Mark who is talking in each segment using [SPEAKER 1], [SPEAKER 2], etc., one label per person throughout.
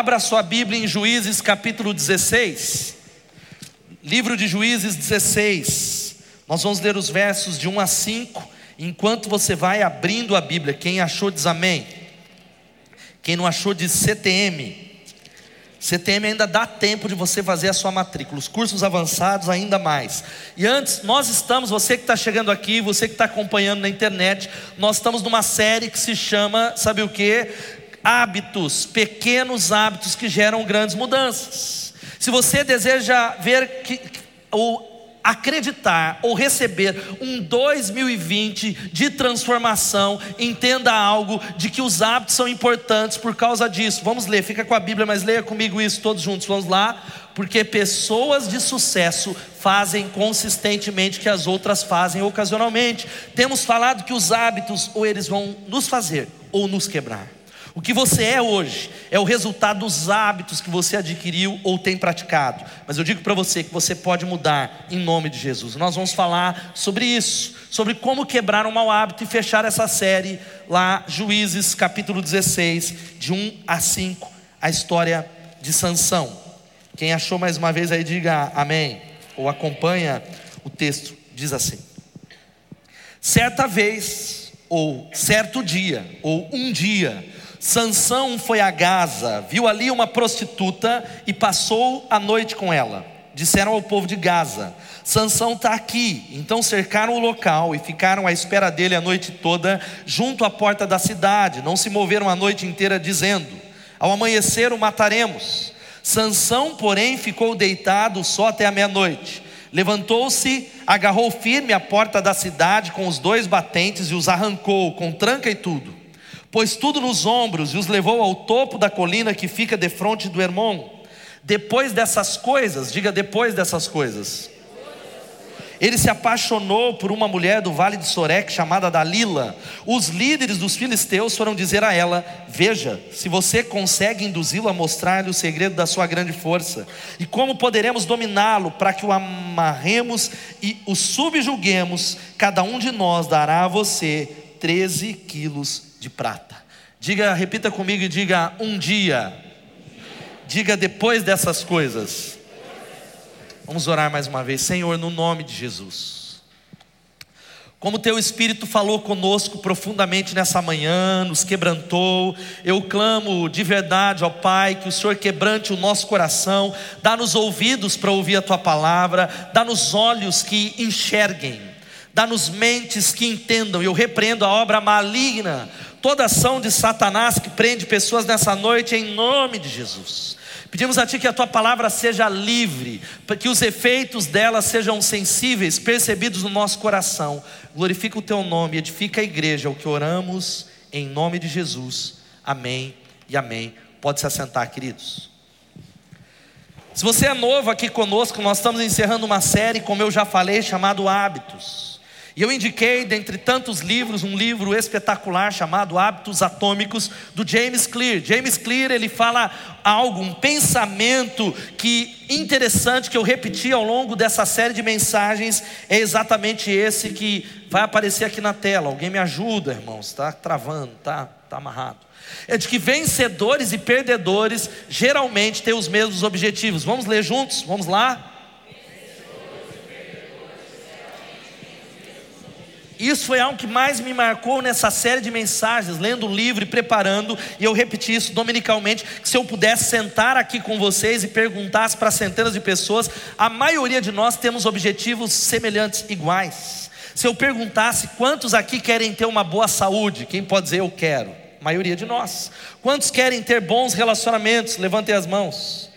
[SPEAKER 1] Abra sua Bíblia em Juízes capítulo 16. Livro de Juízes 16. Nós vamos ler os versos de 1 a 5. Enquanto você vai abrindo a Bíblia, quem achou diz amém. Quem não achou diz CTM. CTM ainda dá tempo de você fazer a sua matrícula, os cursos avançados ainda mais. E antes, nós estamos, você que está chegando aqui, você que está acompanhando na internet, nós estamos numa série que se chama, sabe o que? Hábitos, pequenos hábitos que geram grandes mudanças. Se você deseja ver que, o acreditar ou receber um 2020 de transformação, entenda algo de que os hábitos são importantes por causa disso. Vamos ler, fica com a Bíblia, mas leia comigo isso todos juntos. Vamos lá. Porque pessoas de sucesso fazem consistentemente que as outras fazem ocasionalmente. Temos falado que os hábitos ou eles vão nos fazer ou nos quebrar. O que você é hoje é o resultado dos hábitos que você adquiriu ou tem praticado. Mas eu digo para você que você pode mudar em nome de Jesus. Nós vamos falar sobre isso, sobre como quebrar um mau hábito e fechar essa série lá, Juízes, capítulo 16, de 1 a 5, a história de Sansão. Quem achou mais uma vez aí, diga amém. Ou acompanha o texto, diz assim: Certa vez, ou certo dia, ou um dia, Sansão foi a Gaza, viu ali uma prostituta e passou a noite com ela. Disseram ao povo de Gaza: Sansão está aqui. Então cercaram o local e ficaram à espera dele a noite toda, junto à porta da cidade. Não se moveram a noite inteira, dizendo: Ao amanhecer o mataremos. Sansão, porém, ficou deitado só até a meia-noite. Levantou-se, agarrou firme a porta da cidade com os dois batentes e os arrancou, com tranca e tudo pôs tudo nos ombros e os levou ao topo da colina que fica defronte do Hermon. Depois dessas coisas, diga depois dessas coisas. Ele se apaixonou por uma mulher do vale de Sorek chamada Dalila. Os líderes dos filisteus foram dizer a ela: Veja, se você consegue induzi-lo a mostrar-lhe o segredo da sua grande força, e como poderemos dominá-lo para que o amarremos e o subjuguemos, cada um de nós dará a você 13 quilos de prata. Diga, repita comigo e diga um dia. Diga depois dessas coisas. Vamos orar mais uma vez, Senhor, no nome de Jesus. Como teu Espírito falou conosco profundamente nessa manhã, nos quebrantou, eu clamo de verdade ao Pai que o Senhor quebrante o nosso coração, dá-nos ouvidos para ouvir a tua palavra, dá-nos olhos que enxerguem, dá-nos mentes que entendam. Eu repreendo a obra maligna toda ação de Satanás que prende pessoas nessa noite, em nome de Jesus. Pedimos a Ti que a Tua palavra seja livre, para que os efeitos dela sejam sensíveis, percebidos no nosso coração. Glorifica o Teu nome, edifica a igreja, é o que oramos, em nome de Jesus. Amém e amém. Pode se assentar, queridos. Se você é novo aqui conosco, nós estamos encerrando uma série, como eu já falei, chamado Hábitos. E eu indiquei, dentre tantos livros, um livro espetacular chamado Hábitos Atômicos, do James Clear. James Clear, ele fala algo, um pensamento que interessante que eu repeti ao longo dessa série de mensagens, é exatamente esse que vai aparecer aqui na tela. Alguém me ajuda, irmãos, está travando, está tá amarrado. É de que vencedores e perdedores geralmente têm os mesmos objetivos. Vamos ler juntos? Vamos lá? Isso foi algo que mais me marcou nessa série de mensagens, lendo o livro e preparando, e eu repeti isso dominicalmente, que se eu pudesse sentar aqui com vocês e perguntasse para centenas de pessoas, a maioria de nós temos objetivos semelhantes, iguais. Se eu perguntasse quantos aqui querem ter uma boa saúde, quem pode dizer eu quero? A maioria de nós. Quantos querem ter bons relacionamentos? Levantem as mãos.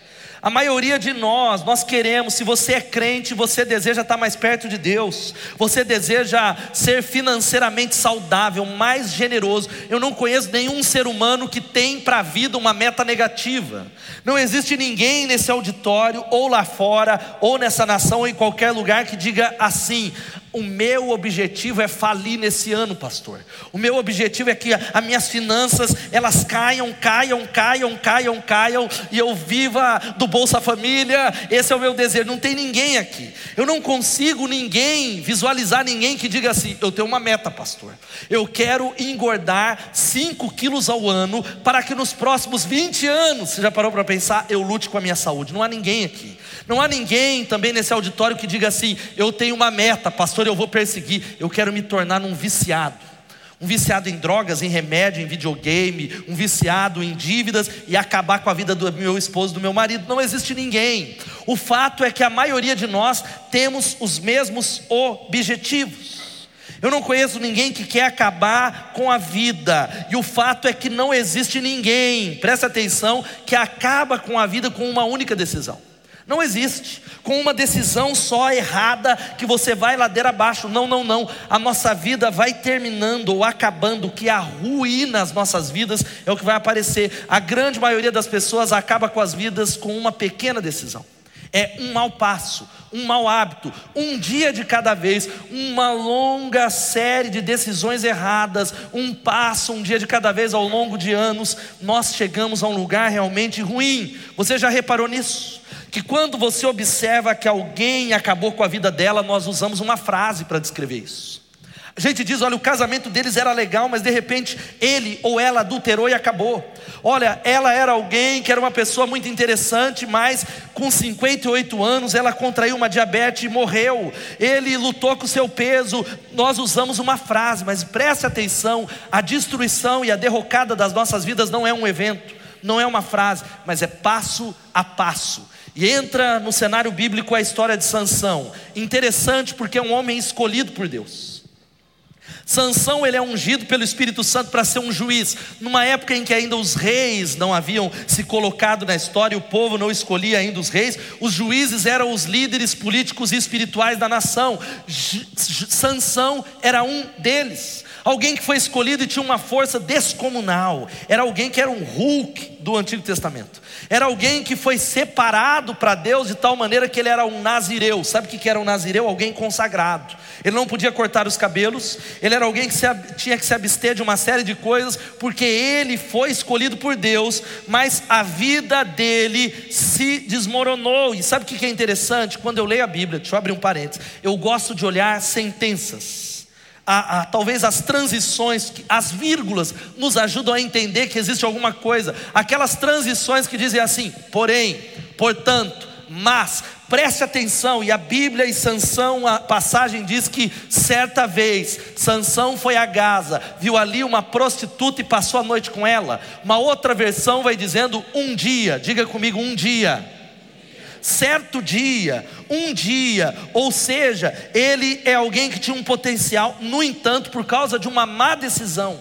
[SPEAKER 1] A maioria de nós, nós queremos, se você é crente, você deseja estar mais perto de Deus, você deseja ser financeiramente saudável, mais generoso. Eu não conheço nenhum ser humano que tem para a vida uma meta negativa. Não existe ninguém nesse auditório, ou lá fora, ou nessa nação, ou em qualquer lugar que diga assim: O meu objetivo é falir nesse ano, pastor. O meu objetivo é que as minhas finanças elas caiam, caiam, caiam, caiam, caiam e eu viva do Bolsa Família. Esse é o meu desejo. Não tem ninguém aqui. Eu não consigo ninguém visualizar ninguém que diga assim: eu tenho uma meta, pastor. Eu quero engordar 5 quilos ao ano para que nos próximos 20 anos, você já parou para pensar, eu lute com a minha saúde. Não há ninguém aqui. Não há ninguém também nesse auditório que diga assim: eu tenho uma meta, pastor, eu vou perseguir, eu quero me tornar um viciado. Um viciado em drogas, em remédio, em videogame, um viciado em dívidas e acabar com a vida do meu esposo, do meu marido. Não existe ninguém. O fato é que a maioria de nós temos os mesmos objetivos. Eu não conheço ninguém que quer acabar com a vida, e o fato é que não existe ninguém, presta atenção, que acaba com a vida com uma única decisão. Não existe. Com uma decisão só errada que você vai ladeira abaixo. Não, não, não. A nossa vida vai terminando ou acabando. O que arruína as nossas vidas é o que vai aparecer. A grande maioria das pessoas acaba com as vidas com uma pequena decisão. É um mau passo, um mau hábito, um dia de cada vez, uma longa série de decisões erradas, um passo, um dia de cada vez ao longo de anos, nós chegamos a um lugar realmente ruim. Você já reparou nisso? Que quando você observa que alguém acabou com a vida dela, nós usamos uma frase para descrever isso. A gente diz: olha, o casamento deles era legal, mas de repente ele ou ela adulterou e acabou. Olha, ela era alguém que era uma pessoa muito interessante, mas com 58 anos ela contraiu uma diabetes e morreu. Ele lutou com o seu peso. Nós usamos uma frase, mas preste atenção: a destruição e a derrocada das nossas vidas não é um evento, não é uma frase, mas é passo a passo. E entra no cenário bíblico a história de Sansão. Interessante porque é um homem escolhido por Deus. Sansão ele é ungido pelo Espírito Santo para ser um juiz, numa época em que ainda os reis não haviam se colocado na história, o povo não escolhia ainda os reis, os juízes eram os líderes políticos e espirituais da nação. Sansão era um deles. Alguém que foi escolhido e tinha uma força descomunal. Era alguém que era um Hulk do Antigo Testamento. Era alguém que foi separado para Deus de tal maneira que ele era um nazireu. Sabe o que era um nazireu? Alguém consagrado. Ele não podia cortar os cabelos. Ele era alguém que se, tinha que se abster de uma série de coisas, porque ele foi escolhido por Deus, mas a vida dele se desmoronou. E sabe o que é interessante? Quando eu leio a Bíblia, deixa eu abrir um parênteses, eu gosto de olhar sentenças a, a, talvez as transições, as vírgulas, nos ajudam a entender que existe alguma coisa. Aquelas transições que dizem assim, porém, portanto, mas, preste atenção, e a Bíblia e Sansão, a passagem diz que certa vez Sansão foi a Gaza, viu ali uma prostituta e passou a noite com ela. Uma outra versão vai dizendo um dia, diga comigo, um dia certo dia, um dia, ou seja, ele é alguém que tinha um potencial, no entanto, por causa de uma má decisão.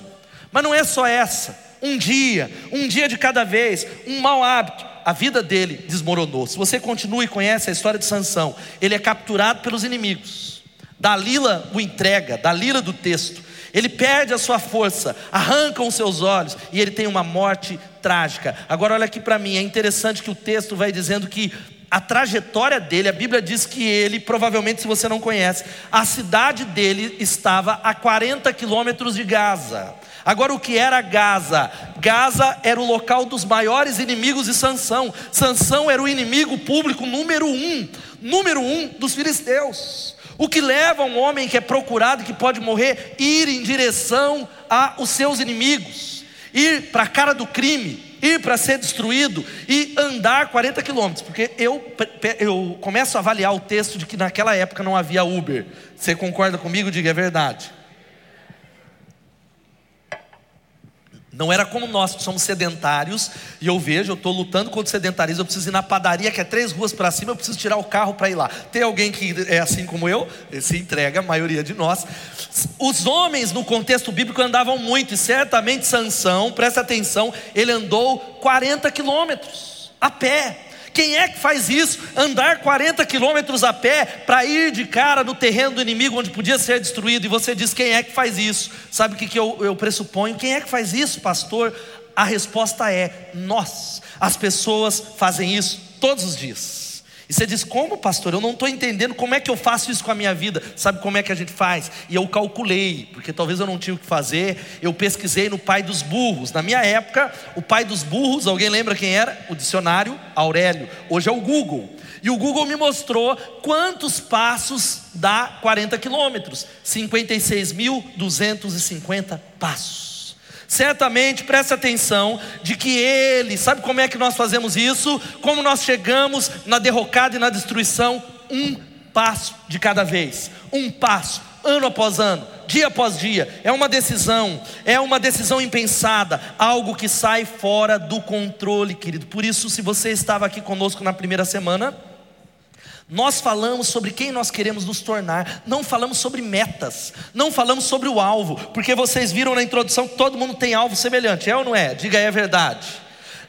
[SPEAKER 1] Mas não é só essa, um dia, um dia de cada vez, um mau hábito, a vida dele desmoronou. Se você continua e conhece a história de Sansão, ele é capturado pelos inimigos. Dalila o entrega, Dalila do texto. Ele perde a sua força, arrancam os seus olhos e ele tem uma morte trágica. Agora olha aqui para mim, é interessante que o texto vai dizendo que a trajetória dele, a Bíblia diz que ele, provavelmente, se você não conhece, a cidade dele estava a 40 quilômetros de Gaza. Agora, o que era Gaza? Gaza era o local dos maiores inimigos de Sansão. Sansão era o inimigo público número um, número um dos filisteus. O que leva um homem que é procurado, que pode morrer, ir em direção aos seus inimigos, ir para a cara do crime ir para ser destruído e andar 40 quilômetros, porque eu, eu começo a avaliar o texto de que naquela época não havia Uber. Você concorda comigo? Diga, é verdade. Não era como nós que somos sedentários, e eu vejo, eu estou lutando contra o sedentarismo, eu preciso ir na padaria que é três ruas para cima, eu preciso tirar o carro para ir lá. Tem alguém que é assim como eu? Se entrega, a maioria de nós. Os homens no contexto bíblico andavam muito, e certamente Sansão, presta atenção, ele andou 40 quilômetros a pé. Quem é que faz isso? Andar 40 quilômetros a pé para ir de cara no terreno do inimigo onde podia ser destruído. E você diz: quem é que faz isso? Sabe o que, que eu, eu pressuponho? Quem é que faz isso, pastor? A resposta é: nós. As pessoas fazem isso todos os dias. E você diz: Como, pastor? Eu não estou entendendo como é que eu faço isso com a minha vida. Sabe como é que a gente faz? E eu calculei, porque talvez eu não tinha o que fazer. Eu pesquisei no pai dos burros. Na minha época, o pai dos burros, alguém lembra quem era? O dicionário Aurélio. Hoje é o Google. E o Google me mostrou quantos passos dá 40 quilômetros: 56.250 passos. Certamente, preste atenção de que Ele, sabe como é que nós fazemos isso? Como nós chegamos na derrocada e na destruição? Um passo de cada vez, um passo, ano após ano, dia após dia. É uma decisão, é uma decisão impensada, algo que sai fora do controle, querido. Por isso, se você estava aqui conosco na primeira semana, nós falamos sobre quem nós queremos nos tornar, não falamos sobre metas, não falamos sobre o alvo, porque vocês viram na introdução que todo mundo tem alvo semelhante, é ou não é? Diga aí a verdade.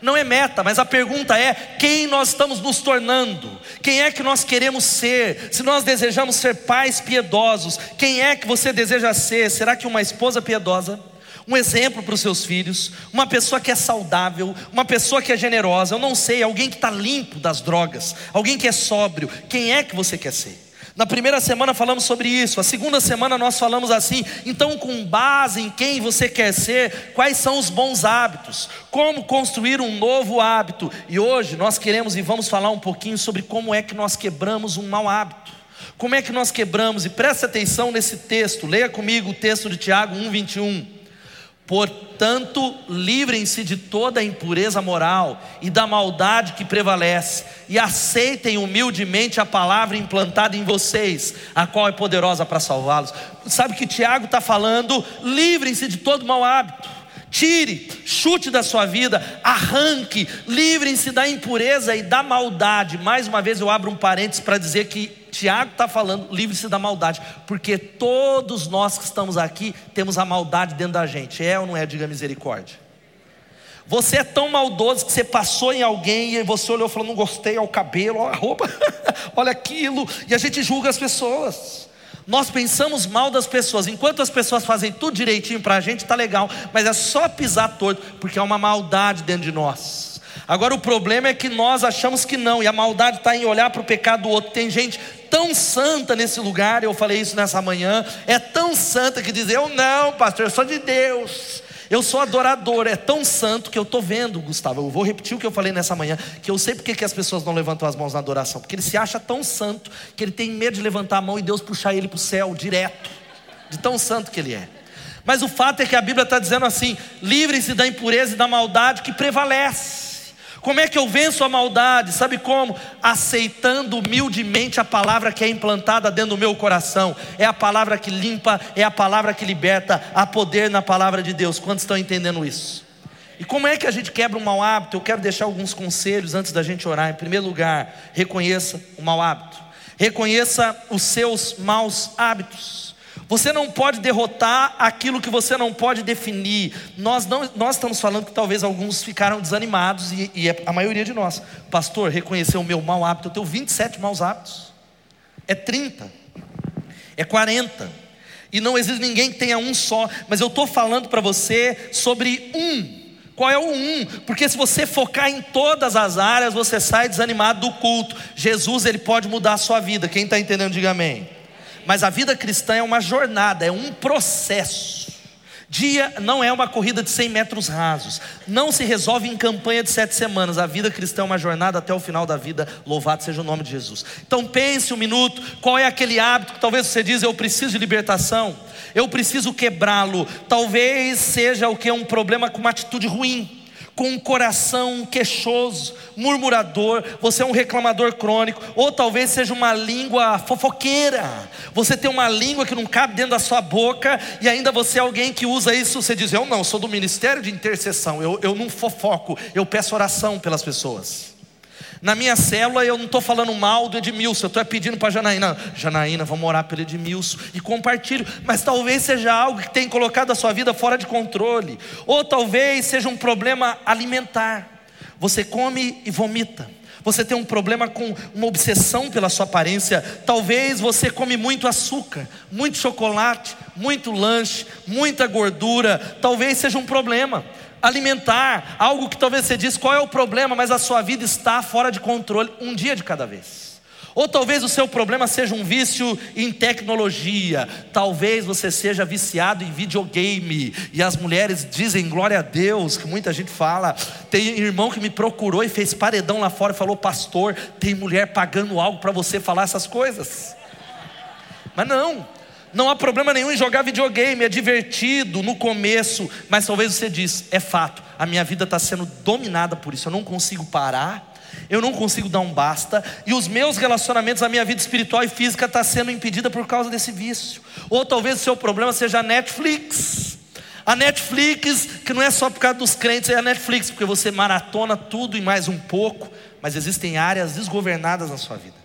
[SPEAKER 1] Não é meta, mas a pergunta é: quem nós estamos nos tornando? Quem é que nós queremos ser? Se nós desejamos ser pais piedosos, quem é que você deseja ser? Será que uma esposa piedosa? Um exemplo para os seus filhos, uma pessoa que é saudável, uma pessoa que é generosa, eu não sei, alguém que está limpo das drogas, alguém que é sóbrio, quem é que você quer ser? Na primeira semana falamos sobre isso, a segunda semana nós falamos assim, então, com base em quem você quer ser, quais são os bons hábitos, como construir um novo hábito, e hoje nós queremos e vamos falar um pouquinho sobre como é que nós quebramos um mau hábito. Como é que nós quebramos? E preste atenção nesse texto, leia comigo o texto de Tiago 1,21. Portanto, livrem-se de toda a impureza moral e da maldade que prevalece, e aceitem humildemente a palavra implantada em vocês, a qual é poderosa para salvá-los. Sabe que Tiago está falando? Livrem-se de todo mau hábito. Tire, chute da sua vida, arranque, livrem-se da impureza e da maldade. Mais uma vez eu abro um parênteses para dizer que Tiago está falando, livre-se da maldade, porque todos nós que estamos aqui temos a maldade dentro da gente, é ou não é? Diga misericórdia. Você é tão maldoso que você passou em alguém e você olhou e falou: Não gostei, olha o cabelo, olha a roupa, olha aquilo, e a gente julga as pessoas. Nós pensamos mal das pessoas, enquanto as pessoas fazem tudo direitinho para a gente, está legal, mas é só pisar torto, porque há uma maldade dentro de nós. Agora o problema é que nós achamos que não, e a maldade está em olhar para o pecado do outro. Tem gente tão santa nesse lugar, eu falei isso nessa manhã, é tão santa que diz: Eu não, pastor, eu sou de Deus. Eu sou adorador, é tão santo que eu estou vendo, Gustavo. Eu vou repetir o que eu falei nessa manhã, que eu sei porque que as pessoas não levantam as mãos na adoração, porque ele se acha tão santo que ele tem medo de levantar a mão e Deus puxar ele para o céu direto, de tão santo que ele é. Mas o fato é que a Bíblia está dizendo assim: livrem-se da impureza e da maldade que prevalece. Como é que eu venço a maldade? Sabe como? Aceitando humildemente a palavra que é implantada dentro do meu coração. É a palavra que limpa, é a palavra que liberta. Há poder na palavra de Deus. Quantos estão entendendo isso? E como é que a gente quebra um mau hábito? Eu quero deixar alguns conselhos antes da gente orar. Em primeiro lugar, reconheça o mau hábito. Reconheça os seus maus hábitos. Você não pode derrotar aquilo que você não pode definir. Nós, não, nós estamos falando que talvez alguns ficaram desanimados, e, e é a maioria de nós. Pastor, reconheceu o meu mau hábito. Eu tenho 27 maus hábitos. É 30. É 40. E não existe ninguém que tenha um só. Mas eu estou falando para você sobre um. Qual é o um? Porque se você focar em todas as áreas, você sai desanimado do culto. Jesus, ele pode mudar a sua vida. Quem está entendendo, diga amém. Mas a vida cristã é uma jornada, é um processo. Dia não é uma corrida de 100 metros rasos, não se resolve em campanha de sete semanas. A vida cristã é uma jornada até o final da vida. Louvado seja o nome de Jesus. Então pense um minuto: qual é aquele hábito que talvez você diz, eu preciso de libertação, eu preciso quebrá-lo. Talvez seja o que? Um problema com uma atitude ruim com um coração queixoso, murmurador, você é um reclamador crônico, ou talvez seja uma língua fofoqueira. Você tem uma língua que não cabe dentro da sua boca e ainda você é alguém que usa isso. Você diz: Eu não, sou do ministério de intercessão, eu, eu não fofoco, eu peço oração pelas pessoas. Na minha célula eu não estou falando mal do Edmilson, eu estou pedindo para Janaína, Janaína, vamos orar pelo Edmilson e compartilho, mas talvez seja algo que tem colocado a sua vida fora de controle, ou talvez seja um problema alimentar. Você come e vomita. Você tem um problema com uma obsessão pela sua aparência. Talvez você come muito açúcar, muito chocolate, muito lanche, muita gordura. Talvez seja um problema. Alimentar, algo que talvez você diz qual é o problema, mas a sua vida está fora de controle, um dia de cada vez. Ou talvez o seu problema seja um vício em tecnologia, talvez você seja viciado em videogame, e as mulheres dizem glória a Deus, que muita gente fala. Tem irmão que me procurou e fez paredão lá fora e falou: Pastor, tem mulher pagando algo para você falar essas coisas. Mas não, não há problema nenhum em jogar videogame, é divertido no começo, mas talvez você diz: é fato, a minha vida está sendo dominada por isso, eu não consigo parar eu não consigo dar um basta, e os meus relacionamentos, a minha vida espiritual e física está sendo impedida por causa desse vício. Ou talvez o seu problema seja a Netflix. A Netflix, que não é só por causa dos crentes, é a Netflix, porque você maratona tudo e mais um pouco, mas existem áreas desgovernadas na sua vida.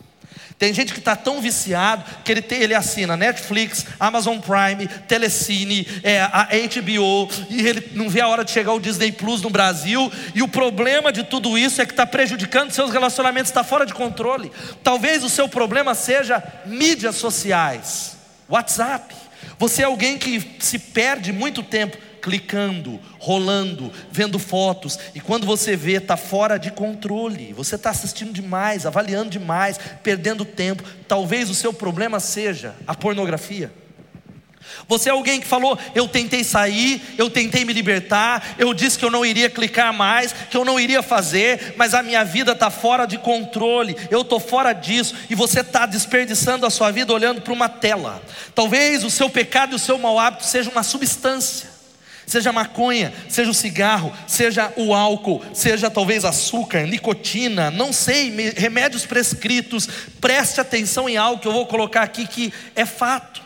[SPEAKER 1] Tem gente que está tão viciado que ele, tem, ele assina Netflix, Amazon Prime, Telecine, é, a HBO, e ele não vê a hora de chegar o Disney Plus no Brasil. E o problema de tudo isso é que está prejudicando seus relacionamentos, está fora de controle. Talvez o seu problema seja mídias sociais, WhatsApp. Você é alguém que se perde muito tempo clicando, rolando, vendo fotos, e quando você vê, está fora de controle, você está assistindo demais, avaliando demais, perdendo tempo. Talvez o seu problema seja a pornografia. Você é alguém que falou: Eu tentei sair, eu tentei me libertar, eu disse que eu não iria clicar mais, que eu não iria fazer, mas a minha vida está fora de controle, eu estou fora disso, e você está desperdiçando a sua vida olhando para uma tela. Talvez o seu pecado e o seu mau hábito seja uma substância seja maconha, seja o cigarro, seja o álcool, seja talvez açúcar, nicotina, não sei, remédios prescritos. Preste atenção em algo que eu vou colocar aqui que é fato.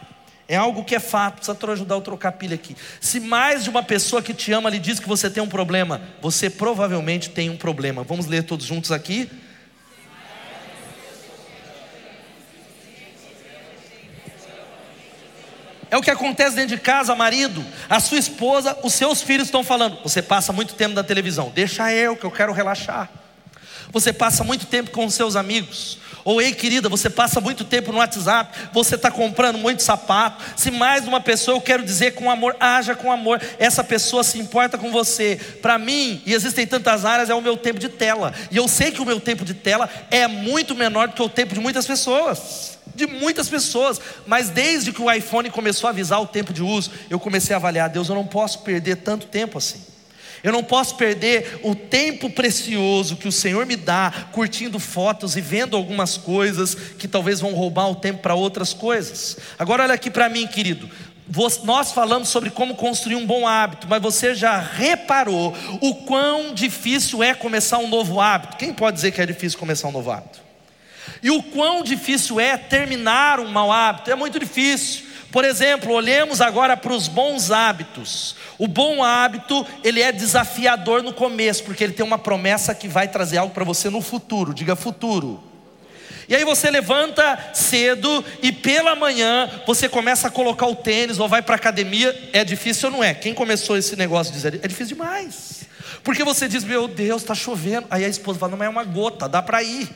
[SPEAKER 1] É algo que é fato, precisa ajudar a trocar pilha aqui. Se mais de uma pessoa que te ama lhe diz que você tem um problema, você provavelmente tem um problema. Vamos ler todos juntos aqui? É o que acontece dentro de casa, marido. A sua esposa, os seus filhos estão falando. Você passa muito tempo na televisão. Deixa eu, que eu quero relaxar. Você passa muito tempo com os seus amigos. Ou ei, querida, você passa muito tempo no WhatsApp, você está comprando muito sapato. Se mais uma pessoa, eu quero dizer com amor, haja com amor. Essa pessoa se importa com você. Para mim, e existem tantas áreas, é o meu tempo de tela. E eu sei que o meu tempo de tela é muito menor do que o tempo de muitas pessoas de muitas pessoas, mas desde que o iPhone começou a avisar o tempo de uso, eu comecei a avaliar, Deus, eu não posso perder tanto tempo assim. Eu não posso perder o tempo precioso que o Senhor me dá curtindo fotos e vendo algumas coisas que talvez vão roubar o tempo para outras coisas. Agora olha aqui para mim, querido. Nós falamos sobre como construir um bom hábito, mas você já reparou o quão difícil é começar um novo hábito? Quem pode dizer que é difícil começar um novo hábito? E o quão difícil é terminar um mau hábito? É muito difícil. Por exemplo, olhemos agora para os bons hábitos. O bom hábito, ele é desafiador no começo, porque ele tem uma promessa que vai trazer algo para você no futuro. Diga futuro. E aí você levanta cedo e pela manhã você começa a colocar o tênis ou vai para a academia. É difícil ou não é? Quem começou esse negócio dizer é difícil demais. Porque você diz, meu Deus, está chovendo. Aí a esposa fala, não, é uma gota, dá para ir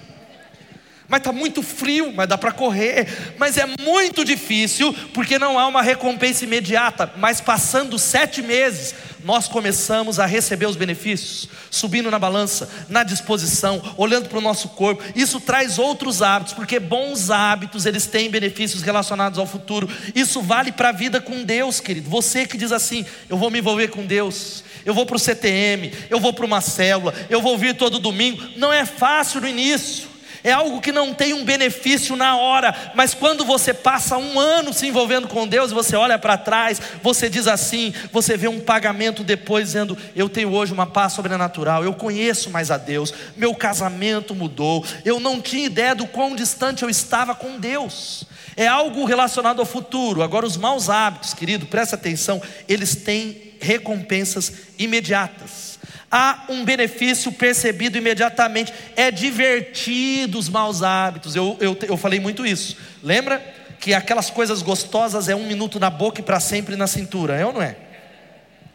[SPEAKER 1] mas está muito frio, mas dá para correr. Mas é muito difícil, porque não há uma recompensa imediata. Mas passando sete meses, nós começamos a receber os benefícios, subindo na balança, na disposição, olhando para o nosso corpo. Isso traz outros hábitos, porque bons hábitos eles têm benefícios relacionados ao futuro. Isso vale para a vida com Deus, querido. Você que diz assim: eu vou me envolver com Deus, eu vou para o CTM, eu vou para uma célula, eu vou vir todo domingo. Não é fácil no início é algo que não tem um benefício na hora, mas quando você passa um ano se envolvendo com Deus, você olha para trás, você diz assim, você vê um pagamento depois dizendo: Eu tenho hoje uma paz sobrenatural, eu conheço mais a Deus, meu casamento mudou, eu não tinha ideia do quão distante eu estava com Deus. É algo relacionado ao futuro. Agora, os maus hábitos, querido, presta atenção, eles têm recompensas imediatas há um benefício percebido imediatamente. É divertido os maus hábitos. Eu, eu, eu falei muito isso. Lembra que aquelas coisas gostosas é um minuto na boca e para sempre na cintura, é ou não é?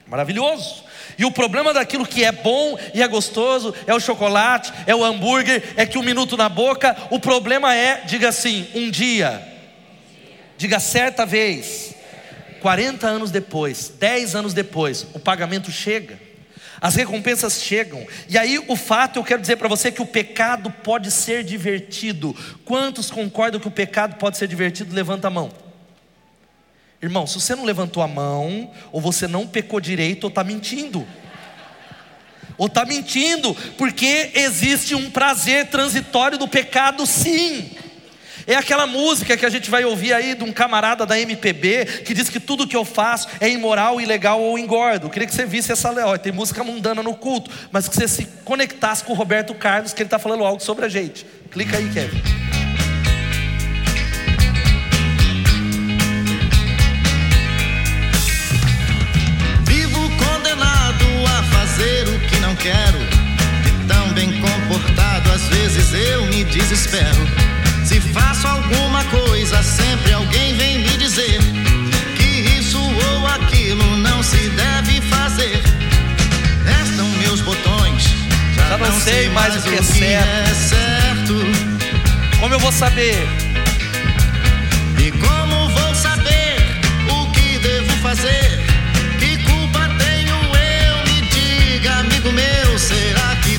[SPEAKER 1] Maravilhoso. E o problema daquilo que é bom e é gostoso é o chocolate, é o hambúrguer, é que um minuto na boca. O problema é, diga assim, um dia, diga certa vez, 40 anos depois, 10 anos depois, o pagamento chega. As recompensas chegam. E aí o fato, eu quero dizer para você que o pecado pode ser divertido. Quantos concordam que o pecado pode ser divertido? Levanta a mão. Irmão, se você não levantou a mão, ou você não pecou direito, ou está mentindo. Ou está mentindo, porque existe um prazer transitório do pecado, sim. É aquela música que a gente vai ouvir aí de um camarada da MPB que diz que tudo que eu faço é imoral, ilegal ou engordo. Eu queria que você visse essa leal. Tem música mundana no culto, mas que você se conectasse com o Roberto Carlos, que ele está falando algo sobre a gente. Clica aí, Kevin.
[SPEAKER 2] Vivo condenado a fazer o que não quero. E tão bem comportado, às vezes eu me desespero. Se faço alguma coisa, sempre alguém vem me dizer que isso ou aquilo não se deve fazer. Restam meus botões, já, já não, não, sei mais, mais o que, é, certo. é certo.
[SPEAKER 1] Como eu vou saber?
[SPEAKER 2] E como vou saber o que devo fazer? Que culpa tenho eu? Me diga, amigo meu, será que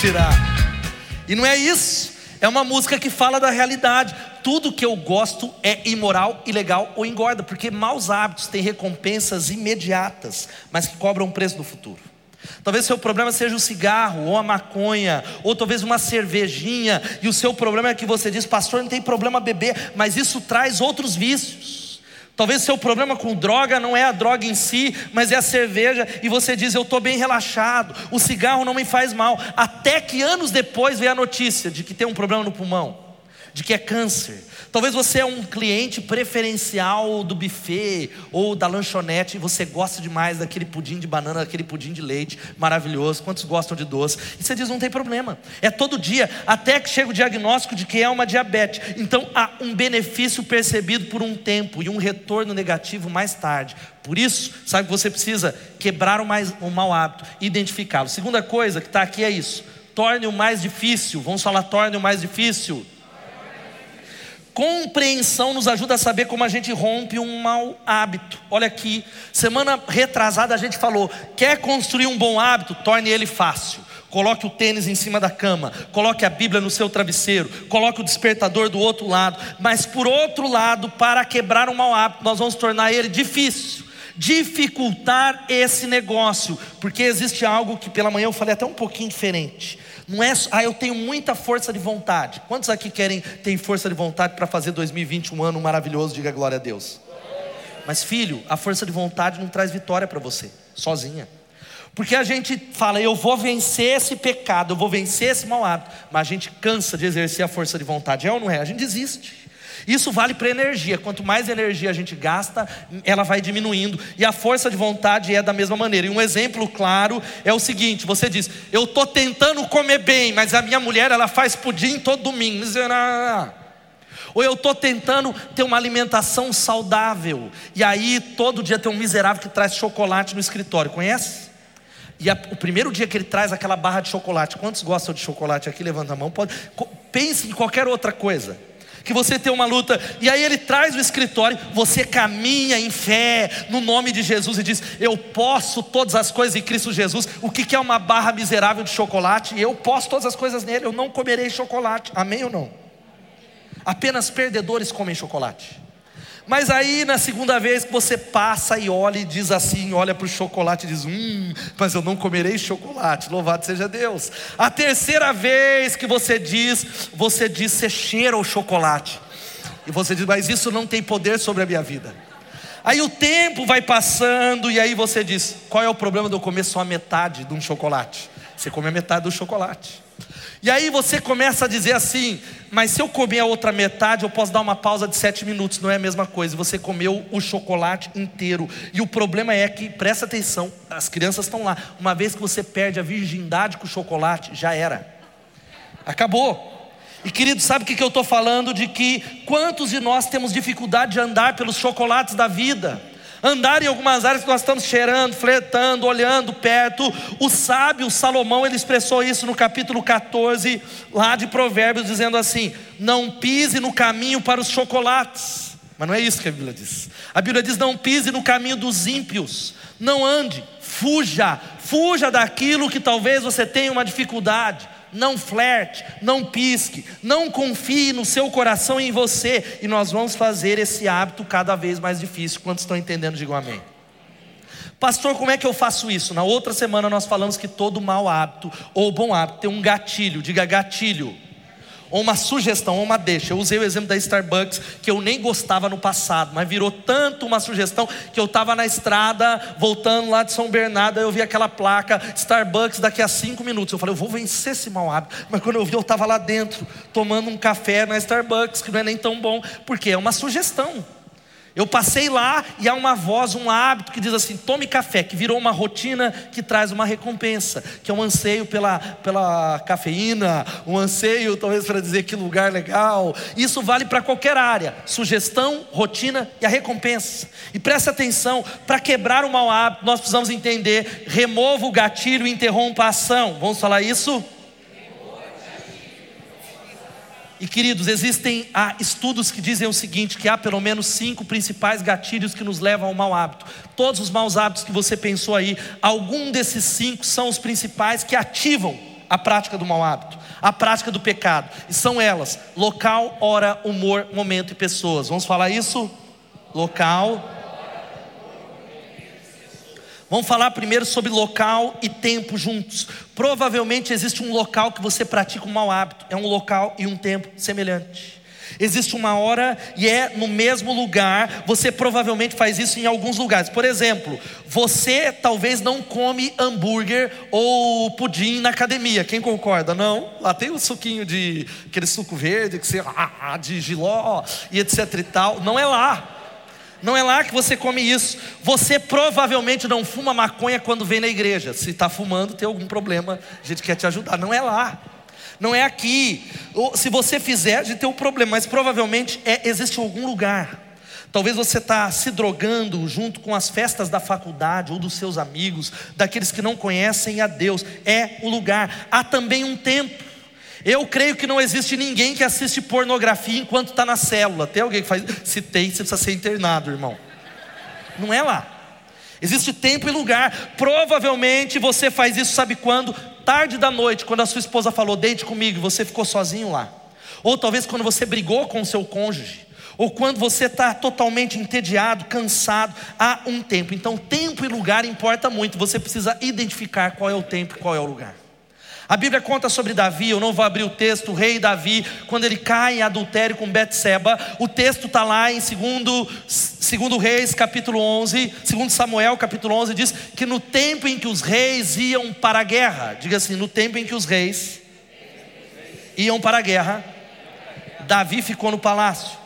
[SPEAKER 1] Tirar. E não é isso. É uma música que fala da realidade. Tudo que eu gosto é imoral, ilegal ou engorda, porque maus hábitos têm recompensas imediatas, mas que cobram um preço no futuro. Talvez seu problema seja o cigarro, ou a maconha, ou talvez uma cervejinha, e o seu problema é que você diz, pastor, não tem problema beber, mas isso traz outros vícios. Talvez seu problema com droga não é a droga em si, mas é a cerveja, e você diz: Eu estou bem relaxado, o cigarro não me faz mal. Até que anos depois vem a notícia de que tem um problema no pulmão de que é câncer. Talvez você é um cliente preferencial do buffet ou da lanchonete e você gosta demais daquele pudim de banana, daquele pudim de leite maravilhoso. Quantos gostam de doce? E você diz: não tem problema. É todo dia, até que chega o diagnóstico de que é uma diabetes. Então há um benefício percebido por um tempo e um retorno negativo mais tarde. Por isso, sabe que você precisa quebrar o, mais, o mau hábito, identificá-lo. Segunda coisa que está aqui é isso: torne o mais difícil. Vamos falar, torne o mais difícil Compreensão nos ajuda a saber como a gente rompe um mau hábito. Olha aqui, semana retrasada a gente falou: quer construir um bom hábito? Torne ele fácil. Coloque o tênis em cima da cama, coloque a Bíblia no seu travesseiro, coloque o despertador do outro lado. Mas por outro lado, para quebrar um mau hábito, nós vamos tornar ele difícil dificultar esse negócio, porque existe algo que pela manhã eu falei até um pouquinho diferente. Não é, ah, eu tenho muita força de vontade. Quantos aqui querem ter força de vontade para fazer 2020 um ano maravilhoso? Diga glória a Deus. Mas filho, a força de vontade não traz vitória para você, sozinha. Porque a gente fala, eu vou vencer esse pecado, eu vou vencer esse mau hábito, mas a gente cansa de exercer a força de vontade, é ou não é? A gente desiste. Isso vale para energia. Quanto mais energia a gente gasta, ela vai diminuindo. E a força de vontade é da mesma maneira. E um exemplo claro é o seguinte: você diz, eu estou tentando comer bem, mas a minha mulher ela faz pudim todo domingo. Ou eu estou tentando ter uma alimentação saudável. E aí todo dia tem um miserável que traz chocolate no escritório. Conhece? E a, o primeiro dia que ele traz aquela barra de chocolate, quantos gostam de chocolate aqui? Levanta a mão. Pode, pense em qualquer outra coisa que você tem uma luta, e aí ele traz o escritório, você caminha em fé, no nome de Jesus, e diz: Eu posso todas as coisas em Cristo Jesus. O que é uma barra miserável de chocolate? Eu posso todas as coisas nele, eu não comerei chocolate. Amém ou não? Apenas perdedores comem chocolate. Mas aí na segunda vez que você passa e olha e diz assim, olha para o chocolate e diz: Hum, mas eu não comerei chocolate, louvado seja Deus. A terceira vez que você diz, você diz: Você cheira o chocolate. E você diz: Mas isso não tem poder sobre a minha vida. Aí o tempo vai passando e aí você diz: Qual é o problema de eu comer só a metade de um chocolate? Você come a metade do chocolate. E aí você começa a dizer assim: mas se eu comer a outra metade, eu posso dar uma pausa de sete minutos, não é a mesma coisa. Você comeu o chocolate inteiro. E o problema é que, presta atenção, as crianças estão lá. Uma vez que você perde a virgindade com o chocolate, já era. Acabou. E querido, sabe o que eu estou falando? De que quantos de nós temos dificuldade de andar pelos chocolates da vida? Andar em algumas áreas que nós estamos cheirando, flertando, olhando perto. O sábio Salomão, ele expressou isso no capítulo 14, lá de Provérbios, dizendo assim: Não pise no caminho para os chocolates. Mas não é isso que a Bíblia diz. A Bíblia diz: não pise no caminho dos ímpios, não ande, fuja, fuja daquilo que talvez você tenha uma dificuldade. Não flerte, não pisque, não confie no seu coração e em você. E nós vamos fazer esse hábito cada vez mais difícil. Quantos estão entendendo, digam amém. Pastor, como é que eu faço isso? Na outra semana nós falamos que todo mau hábito ou bom hábito tem um gatilho, diga gatilho ou uma sugestão, ou uma deixa. Eu usei o exemplo da Starbucks, que eu nem gostava no passado, mas virou tanto uma sugestão que eu estava na estrada, voltando lá de São Bernardo, aí eu vi aquela placa, Starbucks daqui a cinco minutos. Eu falei, eu vou vencer esse mau hábito. Mas quando eu vi, eu estava lá dentro, tomando um café na Starbucks, que não é nem tão bom, porque é uma sugestão. Eu passei lá e há uma voz, um hábito que diz assim: tome café, que virou uma rotina que traz uma recompensa, que é um anseio pela, pela cafeína, um anseio talvez para dizer que lugar legal. Isso vale para qualquer área: sugestão, rotina e a recompensa. E preste atenção: para quebrar o mau hábito, nós precisamos entender: remova o gatilho e interrompa a ação. Vamos falar isso? E queridos, existem ah, estudos que dizem o seguinte: que há pelo menos cinco principais gatilhos que nos levam ao mau hábito. Todos os maus hábitos que você pensou aí, algum desses cinco são os principais que ativam a prática do mau hábito, a prática do pecado. E são elas: local, hora, humor, momento e pessoas. Vamos falar isso? Local, Vamos falar primeiro sobre local e tempo juntos. Provavelmente existe um local que você pratica um mau hábito, é um local e um tempo semelhante. Existe uma hora e é no mesmo lugar, você provavelmente faz isso em alguns lugares. Por exemplo, você talvez não come hambúrguer ou pudim na academia. Quem concorda? Não? Lá tem o suquinho de aquele suco verde que você ah, de giló e etc e tal. Não é lá. Não é lá que você come isso. Você provavelmente não fuma maconha quando vem na igreja. Se está fumando, tem algum problema, a gente quer te ajudar. Não é lá. Não é aqui. Se você fizer, a gente tem um problema, mas provavelmente é, existe algum lugar. Talvez você está se drogando junto com as festas da faculdade ou dos seus amigos, daqueles que não conhecem a Deus. É o lugar. Há também um tempo. Eu creio que não existe ninguém que assiste pornografia enquanto está na célula. Tem alguém que faz? Se tem, você precisa ser internado, irmão. Não é lá. Existe tempo e lugar. Provavelmente você faz isso, sabe quando? Tarde da noite, quando a sua esposa falou, deite comigo, você ficou sozinho lá. Ou talvez quando você brigou com o seu cônjuge. Ou quando você está totalmente entediado, cansado, há um tempo. Então, tempo e lugar importa muito. Você precisa identificar qual é o tempo e qual é o lugar. A Bíblia conta sobre Davi, eu não vou abrir o texto, o rei Davi, quando ele cai em adultério com Betseba, o texto está lá em segundo, segundo Reis, capítulo 11, segundo Samuel, capítulo 11, diz que no tempo em que os reis iam para a guerra, diga assim, no tempo em que os reis iam para a guerra, Davi ficou no palácio.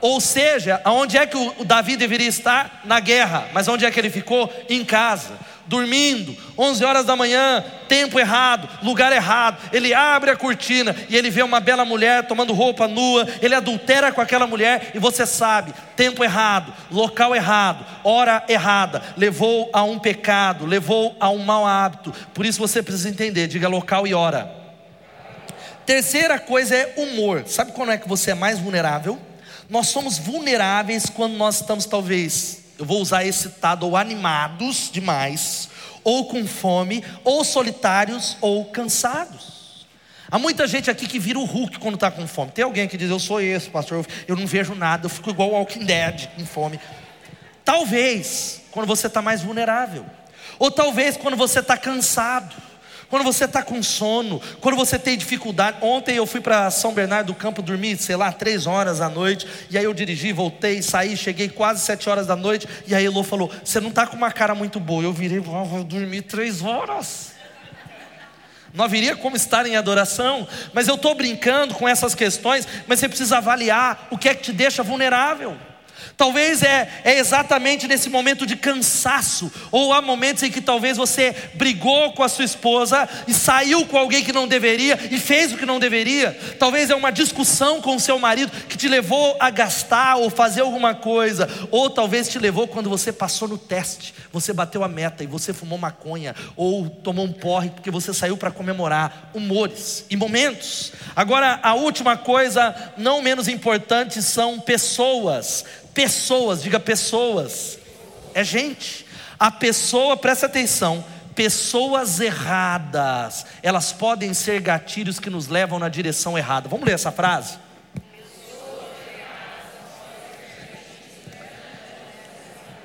[SPEAKER 1] Ou seja, aonde é que o Davi deveria estar? Na guerra. Mas onde é que ele ficou? Em casa dormindo, 11 horas da manhã, tempo errado, lugar errado. Ele abre a cortina e ele vê uma bela mulher tomando roupa nua, ele adultera com aquela mulher e você sabe, tempo errado, local errado, hora errada, levou a um pecado, levou a um mau hábito. Por isso você precisa entender, diga local e hora. Terceira coisa é humor. Sabe quando é que você é mais vulnerável? Nós somos vulneráveis quando nós estamos talvez eu vou usar esse tado, ou animados demais, ou com fome, ou solitários, ou cansados. Há muita gente aqui que vira o Hulk quando está com fome. Tem alguém que diz, eu sou esse, pastor, eu não vejo nada, eu fico igual o Walking Dead com fome. Talvez, quando você está mais vulnerável. Ou talvez quando você está cansado quando você está com sono, quando você tem dificuldade. Ontem eu fui para São Bernardo do Campo dormir, sei lá, três horas da noite. E aí eu dirigi, voltei, saí, cheguei quase sete horas da noite. E aí Elô falou: Você não está com uma cara muito boa. Eu virei, oh, vou dormir três horas. Não haveria como estar em adoração, mas eu estou brincando com essas questões, mas você precisa avaliar o que é que te deixa vulnerável. Talvez é, é exatamente nesse momento de cansaço, ou há momentos em que talvez você brigou com a sua esposa e saiu com alguém que não deveria e fez o que não deveria. Talvez é uma discussão com o seu marido que te levou a gastar ou fazer alguma coisa, ou talvez te levou quando você passou no teste, você bateu a meta e você fumou maconha ou tomou um porre porque você saiu para comemorar humores e momentos. Agora, a última coisa, não menos importante, são pessoas Pessoas, diga pessoas, é gente. A pessoa, presta atenção, pessoas erradas, elas podem ser gatilhos que nos levam na direção errada. Vamos ler essa frase?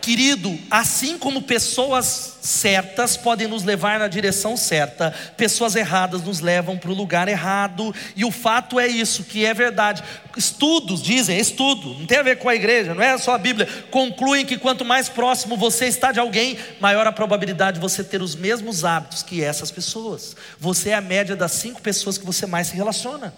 [SPEAKER 1] Querido, assim como pessoas certas podem nos levar na direção certa, pessoas erradas nos levam para o lugar errado, e o fato é isso, que é verdade. Estudos dizem, estudo, não tem a ver com a igreja, não é só a Bíblia, concluem que quanto mais próximo você está de alguém, maior a probabilidade de você ter os mesmos hábitos que essas pessoas. Você é a média das cinco pessoas que você mais se relaciona.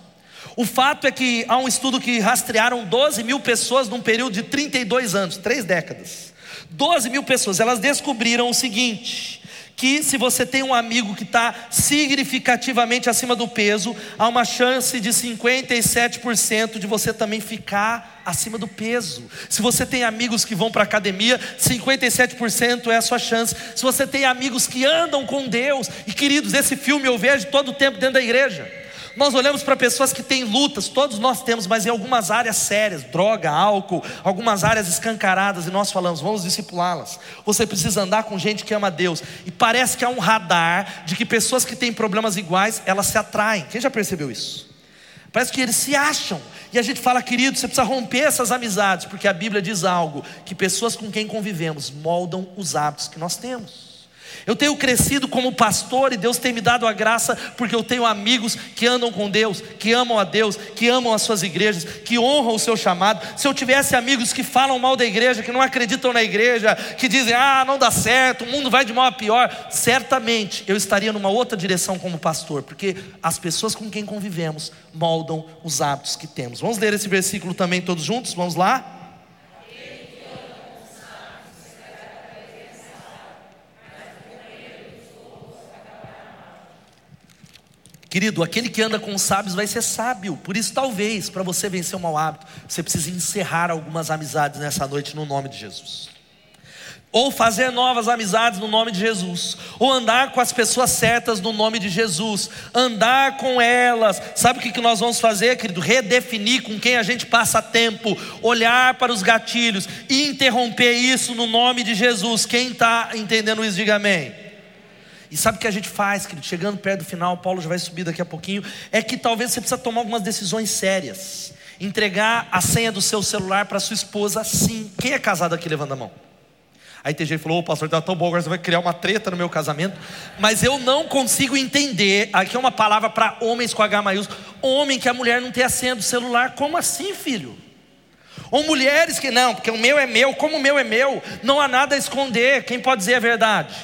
[SPEAKER 1] O fato é que há um estudo que rastrearam 12 mil pessoas num período de 32 anos, três décadas. 12 mil pessoas, elas descobriram o seguinte: que se você tem um amigo que está significativamente acima do peso, há uma chance de 57% de você também ficar acima do peso. Se você tem amigos que vão para a academia, 57% é a sua chance. Se você tem amigos que andam com Deus, e queridos, esse filme eu vejo todo o tempo dentro da igreja. Nós olhamos para pessoas que têm lutas, todos nós temos, mas em algumas áreas sérias, droga, álcool, algumas áreas escancaradas, e nós falamos, vamos discipulá-las. Você precisa andar com gente que ama Deus. E parece que há um radar de que pessoas que têm problemas iguais, elas se atraem. Quem já percebeu isso? Parece que eles se acham. E a gente fala, querido, você precisa romper essas amizades, porque a Bíblia diz algo: que pessoas com quem convivemos moldam os hábitos que nós temos. Eu tenho crescido como pastor e Deus tem me dado a graça porque eu tenho amigos que andam com Deus, que amam a Deus, que amam as suas igrejas, que honram o seu chamado. Se eu tivesse amigos que falam mal da igreja, que não acreditam na igreja, que dizem, ah, não dá certo, o mundo vai de mal a pior, certamente eu estaria numa outra direção como pastor, porque as pessoas com quem convivemos moldam os hábitos que temos. Vamos ler esse versículo também todos juntos? Vamos lá? Querido, aquele que anda com os sábios vai ser sábio. Por isso, talvez, para você vencer o mau hábito, você precise encerrar algumas amizades nessa noite no nome de Jesus. Ou fazer novas amizades no nome de Jesus. Ou andar com as pessoas certas no nome de Jesus. Andar com elas. Sabe o que nós vamos fazer, querido? Redefinir com quem a gente passa tempo. Olhar para os gatilhos e interromper isso no nome de Jesus. Quem está entendendo isso, diga amém. E sabe o que a gente faz, querido? Chegando perto do final, Paulo já vai subir daqui a pouquinho. É que talvez você precisa tomar algumas decisões sérias. Entregar a senha do seu celular para sua esposa, sim. Quem é casado aqui, levanta a mão. Aí tem gente que falou, o pastor está tão bom, agora você vai criar uma treta no meu casamento. Mas eu não consigo entender. Aqui é uma palavra para homens com H maiúsculo. Homem que a mulher não tem a senha do celular. Como assim, filho? Ou mulheres que não, porque o meu é meu, como o meu é meu, não há nada a esconder. Quem pode dizer a verdade?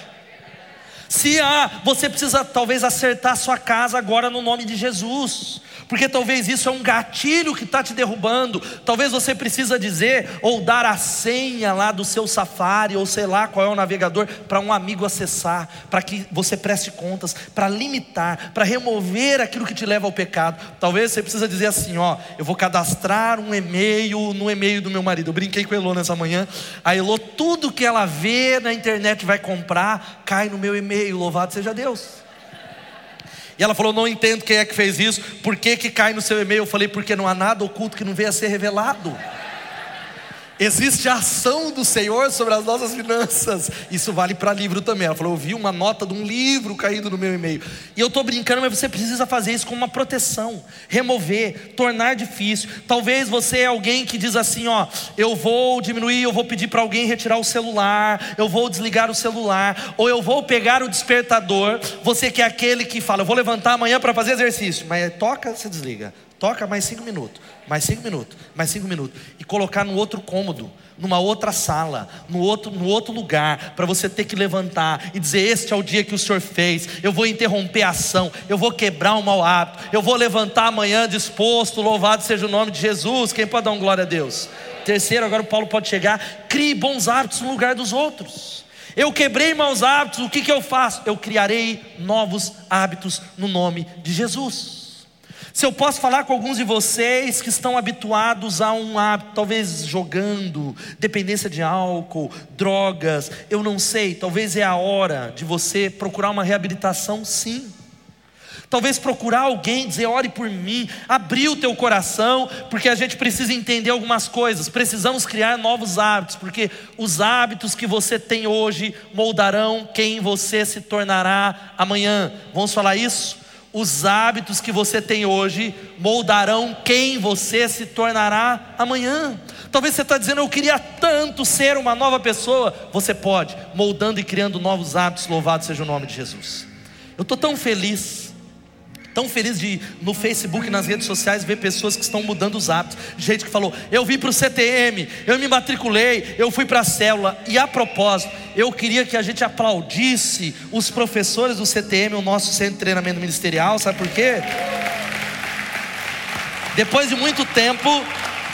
[SPEAKER 1] Se há, você precisa talvez acertar sua casa agora no nome de Jesus porque talvez isso é um gatilho que está te derrubando. Talvez você precisa dizer ou dar a senha lá do seu Safari ou sei lá qual é o navegador para um amigo acessar, para que você preste contas, para limitar, para remover aquilo que te leva ao pecado. Talvez você precisa dizer assim, ó, eu vou cadastrar um e-mail no e-mail do meu marido. Eu brinquei com a Elô nessa manhã. A Elô tudo que ela vê na internet vai comprar, cai no meu e-mail. Louvado seja Deus. E ela falou: Não entendo quem é que fez isso, por que, que cai no seu e-mail? Eu falei: Porque não há nada oculto que não venha a ser revelado. Existe a ação do Senhor sobre as nossas finanças. Isso vale para livro também. Ela falou: Eu vi uma nota de um livro caindo no meu e-mail. E eu estou brincando, mas você precisa fazer isso com uma proteção, remover, tornar difícil. Talvez você é alguém que diz assim: Ó, eu vou diminuir, eu vou pedir para alguém retirar o celular, eu vou desligar o celular, ou eu vou pegar o despertador. Você que é aquele que fala: Eu vou levantar amanhã para fazer exercício, mas toca, você desliga. Toca mais cinco minutos, mais cinco minutos, mais cinco minutos. E colocar no outro cômodo, numa outra sala, no outro, no outro lugar, para você ter que levantar e dizer: Este é o dia que o Senhor fez. Eu vou interromper a ação, eu vou quebrar um mau hábito, eu vou levantar amanhã disposto. Louvado seja o nome de Jesus. Quem pode dar um glória a Deus? Terceiro, agora o Paulo pode chegar, crie bons hábitos no lugar dos outros. Eu quebrei maus hábitos, o que, que eu faço? Eu criarei novos hábitos no nome de Jesus. Se eu posso falar com alguns de vocês que estão habituados a um hábito, talvez jogando, dependência de álcool, drogas, eu não sei, talvez é a hora de você procurar uma reabilitação, sim. Talvez procurar alguém, dizer, ore por mim, abrir o teu coração, porque a gente precisa entender algumas coisas, precisamos criar novos hábitos, porque os hábitos que você tem hoje moldarão quem você se tornará amanhã. Vamos falar isso? Os hábitos que você tem hoje moldarão quem você se tornará amanhã. Talvez você está dizendo, eu queria tanto ser uma nova pessoa. Você pode, moldando e criando novos hábitos, louvado seja o nome de Jesus. Eu estou tão feliz Tão feliz de no Facebook, nas redes sociais, ver pessoas que estão mudando os hábitos. Gente que falou: Eu vim para o CTM, eu me matriculei, eu fui para a célula. E a propósito, eu queria que a gente aplaudisse os professores do CTM, o nosso centro de treinamento ministerial. Sabe por quê? Depois de muito tempo,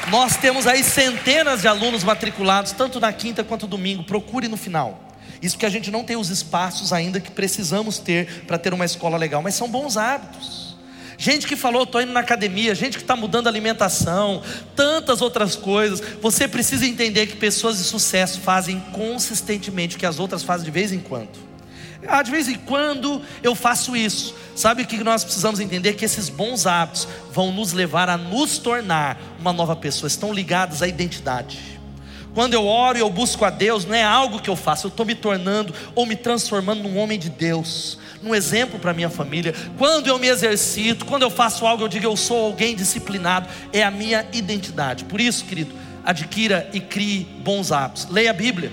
[SPEAKER 1] nós temos aí centenas de alunos matriculados, tanto na quinta quanto domingo. Procure no final. Isso que a gente não tem os espaços ainda que precisamos ter para ter uma escola legal, mas são bons hábitos. Gente que falou, estou indo na academia, gente que está mudando a alimentação, tantas outras coisas. Você precisa entender que pessoas de sucesso fazem consistentemente o que as outras fazem de vez em quando. Ah, de vez em quando eu faço isso. Sabe o que nós precisamos entender? Que esses bons hábitos vão nos levar a nos tornar uma nova pessoa, estão ligados à identidade. Quando eu oro e eu busco a Deus, não é algo que eu faço, eu estou me tornando ou me transformando num homem de Deus, num exemplo para minha família. Quando eu me exercito, quando eu faço algo, eu digo eu sou alguém disciplinado, é a minha identidade. Por isso, querido, adquira e crie bons hábitos. Leia a Bíblia.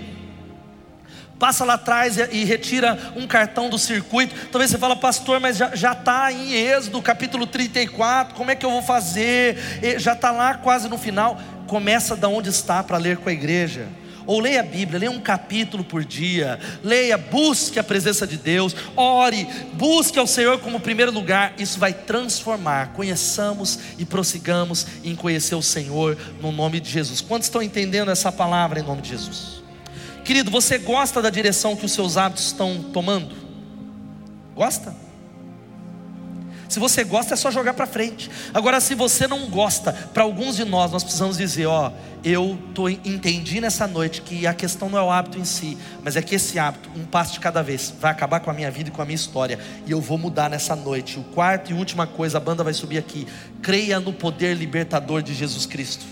[SPEAKER 1] Passa lá atrás e retira um cartão do circuito. Talvez você fala, pastor, mas já está em Êxodo, capítulo 34, como é que eu vou fazer? Já está lá quase no final começa da onde está para ler com a igreja. Ou leia a Bíblia, leia um capítulo por dia, leia, busque a presença de Deus, ore, busque ao Senhor como primeiro lugar, isso vai transformar. Conheçamos e prossigamos em conhecer o Senhor no nome de Jesus. Quantos estão entendendo essa palavra em nome de Jesus? Querido, você gosta da direção que os seus hábitos estão tomando? Gosta? Se você gosta, é só jogar para frente. Agora, se você não gosta, para alguns de nós, nós precisamos dizer: ó, eu tô, entendi nessa noite que a questão não é o hábito em si, mas é que esse hábito, um passo de cada vez, vai acabar com a minha vida e com a minha história, e eu vou mudar nessa noite. O quarto e última coisa, a banda vai subir aqui: creia no poder libertador de Jesus Cristo.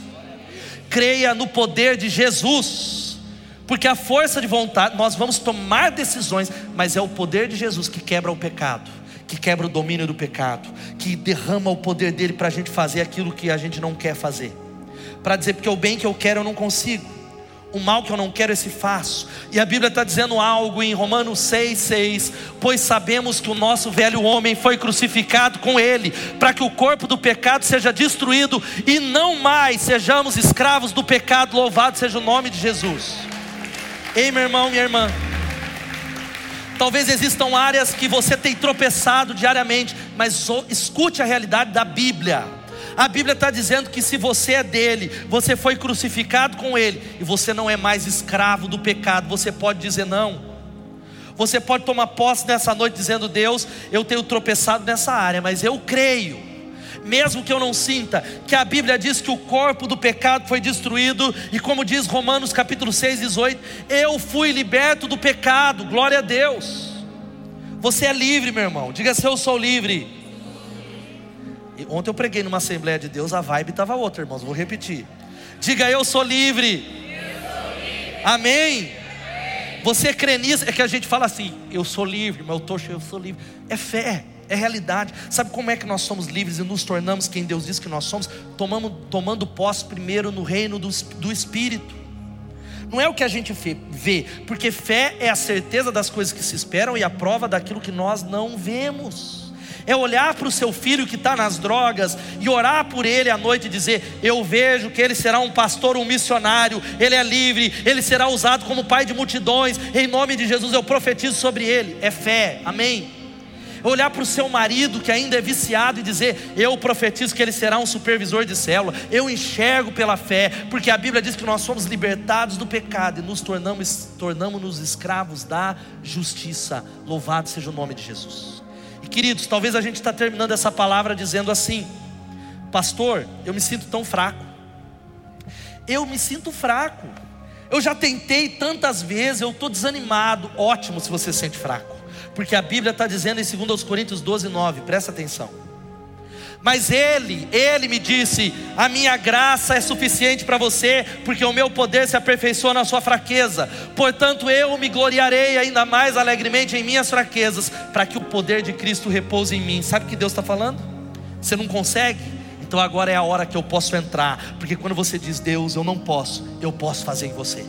[SPEAKER 1] Creia no poder de Jesus. Porque a força de vontade, nós vamos tomar decisões, mas é o poder de Jesus que quebra o pecado que quebra o domínio do pecado, que derrama o poder dele para a gente fazer aquilo que a gente não quer fazer, para dizer, porque o bem que eu quero eu não consigo, o mal que eu não quero esse faço, e a Bíblia está dizendo algo em Romanos 6,6: Pois sabemos que o nosso velho homem foi crucificado com ele, para que o corpo do pecado seja destruído e não mais sejamos escravos do pecado, louvado seja o nome de Jesus. Ei, meu irmão, minha irmã. Talvez existam áreas que você tem tropeçado diariamente, mas escute a realidade da Bíblia. A Bíblia está dizendo que se você é dele, você foi crucificado com ele, e você não é mais escravo do pecado, você pode dizer não. Você pode tomar posse nessa noite dizendo: Deus, eu tenho tropeçado nessa área, mas eu creio mesmo que eu não sinta, que a Bíblia diz que o corpo do pecado foi destruído, e como diz Romanos capítulo 6, 18, eu fui liberto do pecado, glória a Deus. Você é livre, meu irmão, diga se eu sou livre. E ontem eu preguei numa Assembleia de Deus, a vibe estava outra, irmãos, vou repetir. Diga eu sou livre. Eu sou livre. Amém. Você crê nisso? É que a gente fala assim, eu sou livre, mas eu eu sou livre. É fé é realidade. Sabe como é que nós somos livres e nos tornamos quem Deus diz que nós somos? Tomamos, tomando posse primeiro no reino do, do Espírito. Não é o que a gente vê, porque fé é a certeza das coisas que se esperam e a prova daquilo que nós não vemos. É olhar para o seu filho que está nas drogas e orar por ele à noite e dizer: Eu vejo que ele será um pastor, um missionário, ele é livre, ele será usado como pai de multidões, em nome de Jesus eu profetizo sobre ele. É fé, amém? Olhar para o seu marido que ainda é viciado e dizer: Eu profetizo que ele será um supervisor de célula. Eu enxergo pela fé, porque a Bíblia diz que nós somos libertados do pecado e nos tornamos, tornamos escravos da justiça. Louvado seja o nome de Jesus. E queridos, talvez a gente está terminando essa palavra dizendo assim: Pastor, eu me sinto tão fraco. Eu me sinto fraco. Eu já tentei tantas vezes, eu estou desanimado. Ótimo se você se sente fraco. Porque a Bíblia está dizendo em 2 Coríntios 12, 9, presta atenção. Mas ele, ele me disse: A minha graça é suficiente para você, porque o meu poder se aperfeiçoa na sua fraqueza. Portanto, eu me gloriarei ainda mais alegremente em minhas fraquezas, para que o poder de Cristo repouse em mim. Sabe o que Deus está falando? Você não consegue? Então agora é a hora que eu posso entrar, porque quando você diz Deus, eu não posso, eu posso fazer em você.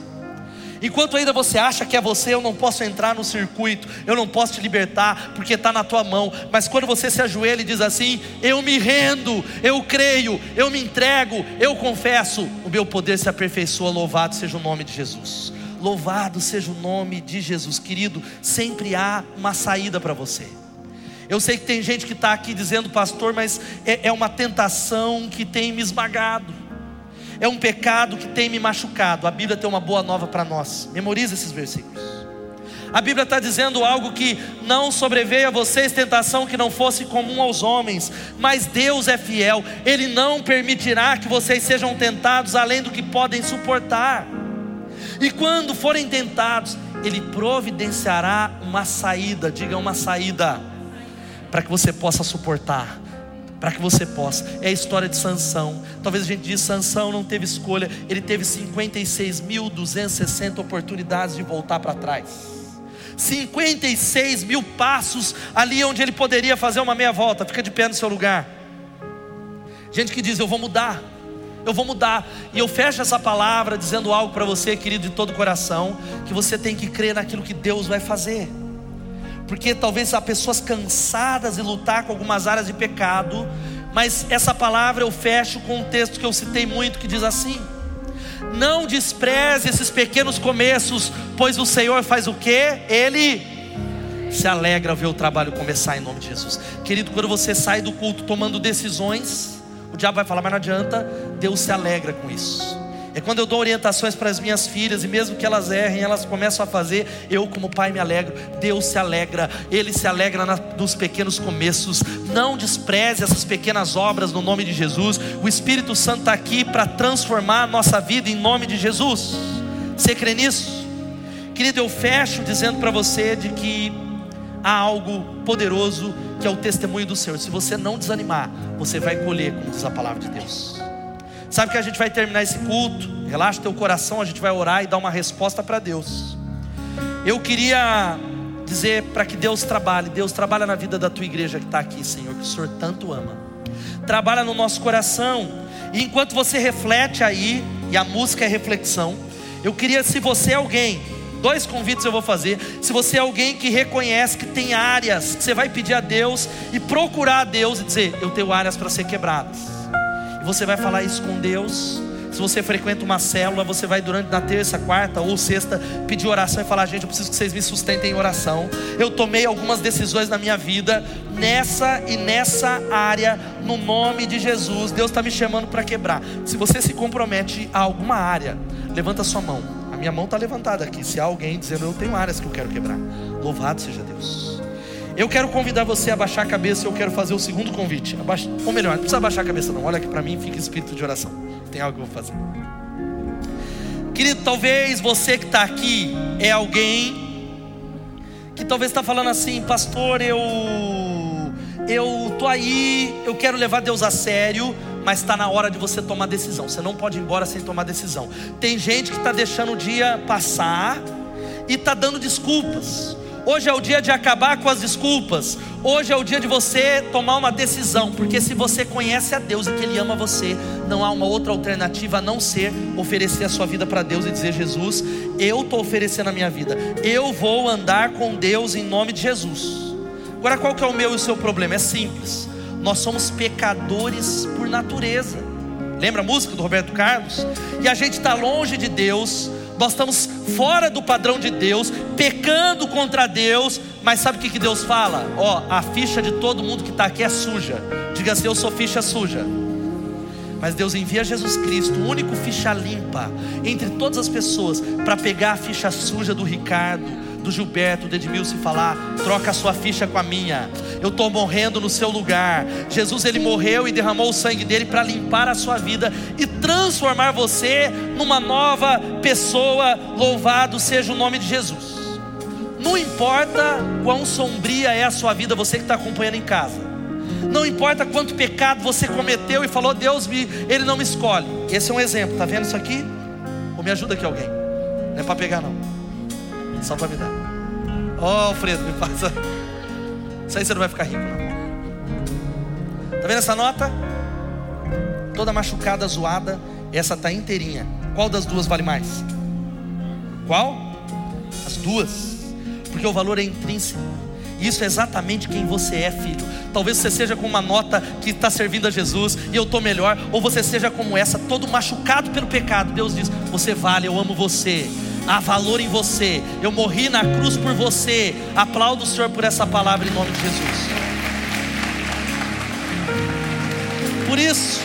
[SPEAKER 1] Enquanto ainda você acha que é você, eu não posso entrar no circuito, eu não posso te libertar, porque está na tua mão. Mas quando você se ajoelha e diz assim: Eu me rendo, eu creio, eu me entrego, eu confesso, o meu poder se aperfeiçoa. Louvado seja o nome de Jesus. Louvado seja o nome de Jesus, querido. Sempre há uma saída para você. Eu sei que tem gente que está aqui dizendo, pastor, mas é, é uma tentação que tem me esmagado é um pecado que tem me machucado. A Bíblia tem uma boa nova para nós. Memorize esses versículos. A Bíblia está dizendo algo que não sobreveio a vocês tentação que não fosse comum aos homens, mas Deus é fiel, Ele não permitirá que vocês sejam tentados além do que podem suportar. E quando forem tentados, Ele providenciará uma saída, diga uma saída, para que você possa suportar para que você possa. É a história de Sansão. Talvez a gente diz Sansão não teve escolha, ele teve 56.260 oportunidades de voltar para trás. 56 mil passos ali onde ele poderia fazer uma meia volta. Fica de pé no seu lugar. Gente que diz: Eu vou mudar, eu vou mudar. E eu fecho essa palavra dizendo algo para você, querido, de todo o coração: que você tem que crer naquilo que Deus vai fazer porque talvez há pessoas cansadas de lutar com algumas áreas de pecado, mas essa palavra eu fecho com um texto que eu citei muito que diz assim: Não despreze esses pequenos começos, pois o Senhor faz o que? Ele se alegra ao ver o trabalho começar em nome de Jesus. Querido, quando você sai do culto tomando decisões, o diabo vai falar, mas não adianta, Deus se alegra com isso. É quando eu dou orientações para as minhas filhas, e mesmo que elas errem, elas começam a fazer, eu, como pai, me alegro. Deus se alegra, Ele se alegra na, nos pequenos começos. Não despreze essas pequenas obras no nome de Jesus. O Espírito Santo está aqui para transformar a nossa vida em nome de Jesus. Você crê nisso? Querido, eu fecho dizendo para você de que há algo poderoso que é o testemunho do Senhor. Se você não desanimar, você vai colher, como diz a palavra de Deus. Sabe que a gente vai terminar esse culto? Relaxa teu coração, a gente vai orar e dar uma resposta para Deus. Eu queria dizer para que Deus trabalhe. Deus trabalha na vida da tua igreja que está aqui, Senhor, que o Senhor tanto ama. Trabalha no nosso coração. E enquanto você reflete aí, e a música é reflexão, eu queria, se você é alguém, dois convites eu vou fazer. Se você é alguém que reconhece que tem áreas que você vai pedir a Deus e procurar a Deus e dizer: Eu tenho áreas para ser quebradas. Você vai falar isso com Deus. Se você frequenta uma célula, você vai durante na terça, quarta ou sexta pedir oração e falar: gente, eu preciso que vocês me sustentem em oração. Eu tomei algumas decisões na minha vida nessa e nessa área, no nome de Jesus. Deus está me chamando para quebrar. Se você se compromete a alguma área, levanta sua mão. A minha mão está levantada aqui. Se há alguém dizendo eu tenho áreas que eu quero quebrar, louvado seja Deus. Eu quero convidar você a baixar a cabeça. Eu quero fazer o segundo convite. Abaixa, ou melhor, não precisa baixar a cabeça, não. Olha aqui para mim, fica espírito de oração. Tem algo que eu vou fazer. Querido, talvez você que está aqui é alguém que talvez está falando assim, pastor, eu eu tô aí, eu quero levar Deus a sério, mas está na hora de você tomar decisão. Você não pode ir embora sem tomar decisão. Tem gente que está deixando o dia passar e está dando desculpas. Hoje é o dia de acabar com as desculpas. Hoje é o dia de você tomar uma decisão, porque se você conhece a Deus e que Ele ama você, não há uma outra alternativa a não ser oferecer a sua vida para Deus e dizer: Jesus, eu estou oferecendo a minha vida, eu vou andar com Deus em nome de Jesus. Agora, qual que é o meu e o seu problema? É simples. Nós somos pecadores por natureza. Lembra a música do Roberto Carlos? E a gente está longe de Deus nós estamos fora do padrão de Deus, pecando contra Deus, mas sabe o que, que Deus fala? Ó, a ficha de todo mundo que está aqui é suja. Diga assim: eu sou ficha suja. Mas Deus envia Jesus Cristo, o único ficha limpa entre todas as pessoas, para pegar a ficha suja do Ricardo, do Gilberto, do Edmilson falar: troca a sua ficha com a minha. Eu estou morrendo no seu lugar. Jesus ele morreu e derramou o sangue dele para limpar a sua vida e transformar você numa nova pessoa. Louvado seja o nome de Jesus. Não importa quão sombria é a sua vida, você que está acompanhando em casa. Não importa quanto pecado você cometeu e falou, Deus me, Ele não me escolhe. Esse é um exemplo, tá vendo isso aqui? Ou me ajuda aqui alguém? Não é para pegar não. Só para me dar. Ó, oh, Alfredo, me passa. Isso aí você não vai ficar rico, não. Tá vendo essa nota? Toda machucada, zoada. Essa tá inteirinha. Qual das duas vale mais? Qual? As duas. Porque o valor é intrínseco. Isso é exatamente quem você é, filho. Talvez você seja com uma nota que está servindo a Jesus e eu estou melhor, ou você seja como essa, todo machucado pelo pecado. Deus diz: Você vale, eu amo você há valor em você. Eu morri na cruz por você. Aplaudo o Senhor por essa palavra em nome de Jesus. Por isso,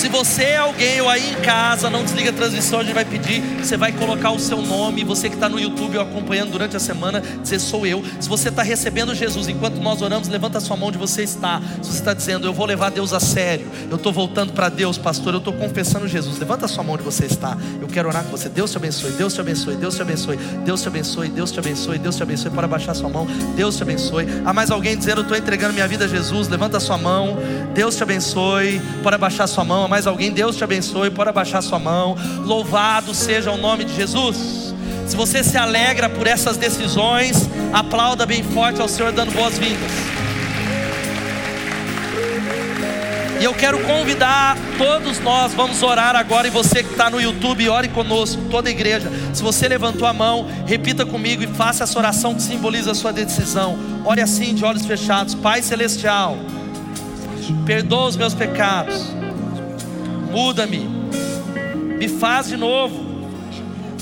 [SPEAKER 1] se você é alguém ou aí em casa, não desliga a transmissão, a gente vai pedir, você vai colocar o seu nome, você que está no YouTube ou acompanhando durante a semana, dizer sou eu. Se você está recebendo Jesus enquanto nós oramos, levanta a sua mão onde você está. Se você está dizendo, eu vou levar Deus a sério, eu estou voltando para Deus, pastor, eu estou confessando Jesus, levanta a sua mão onde você está. Eu quero orar com você. Deus te abençoe, Deus te abençoe, Deus te abençoe, Deus te abençoe, Deus te abençoe, Deus te abençoe. Pode abaixar sua mão, Deus te abençoe. Há mais alguém dizendo, eu estou entregando minha vida a Jesus, levanta a sua mão, Deus te abençoe. Pode abaixar sua mão, mais alguém, Deus te abençoe, pode abaixar sua mão. Louvado seja o nome de Jesus. Se você se alegra por essas decisões, aplauda bem forte ao Senhor, dando boas-vindas. E eu quero convidar todos nós, vamos orar agora. E você que está no YouTube, ore conosco, toda a igreja. Se você levantou a mão, repita comigo e faça essa oração que simboliza a sua decisão. Ore assim, de olhos fechados: Pai Celestial, perdoa os meus pecados muda-me, me faz de novo,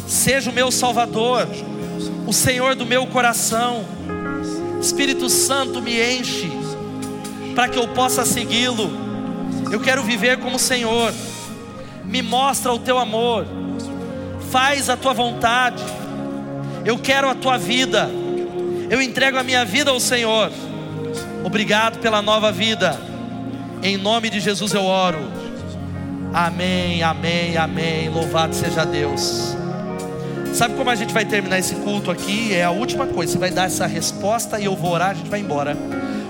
[SPEAKER 1] seja o meu Salvador, o Senhor do meu coração, Espírito Santo me enche, para que eu possa segui-lo. Eu quero viver como o Senhor, me mostra o teu amor, faz a tua vontade, eu quero a tua vida, eu entrego a minha vida ao Senhor. Obrigado pela nova vida, em nome de Jesus eu oro. Amém, amém, amém. Louvado seja Deus. Sabe como a gente vai terminar esse culto aqui? É a última coisa. Você vai dar essa resposta e eu vou orar, a gente vai embora.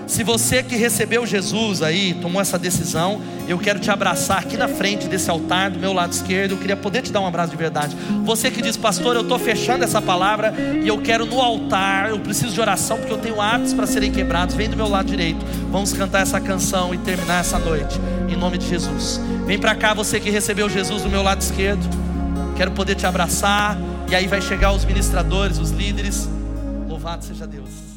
[SPEAKER 1] Se você que recebeu Jesus aí, tomou essa decisão, eu quero te abraçar aqui na frente desse altar, do meu lado esquerdo. Eu queria poder te dar um abraço de verdade. Você que diz, pastor, eu estou fechando essa palavra e eu quero no altar, eu preciso de oração porque eu tenho hábitos para serem quebrados. Vem do meu lado direito. Vamos cantar essa canção e terminar essa noite, em nome de Jesus. Vem para cá, você que recebeu Jesus do meu lado esquerdo. Quero poder te abraçar. E aí vai chegar os ministradores, os líderes. Louvado seja Deus.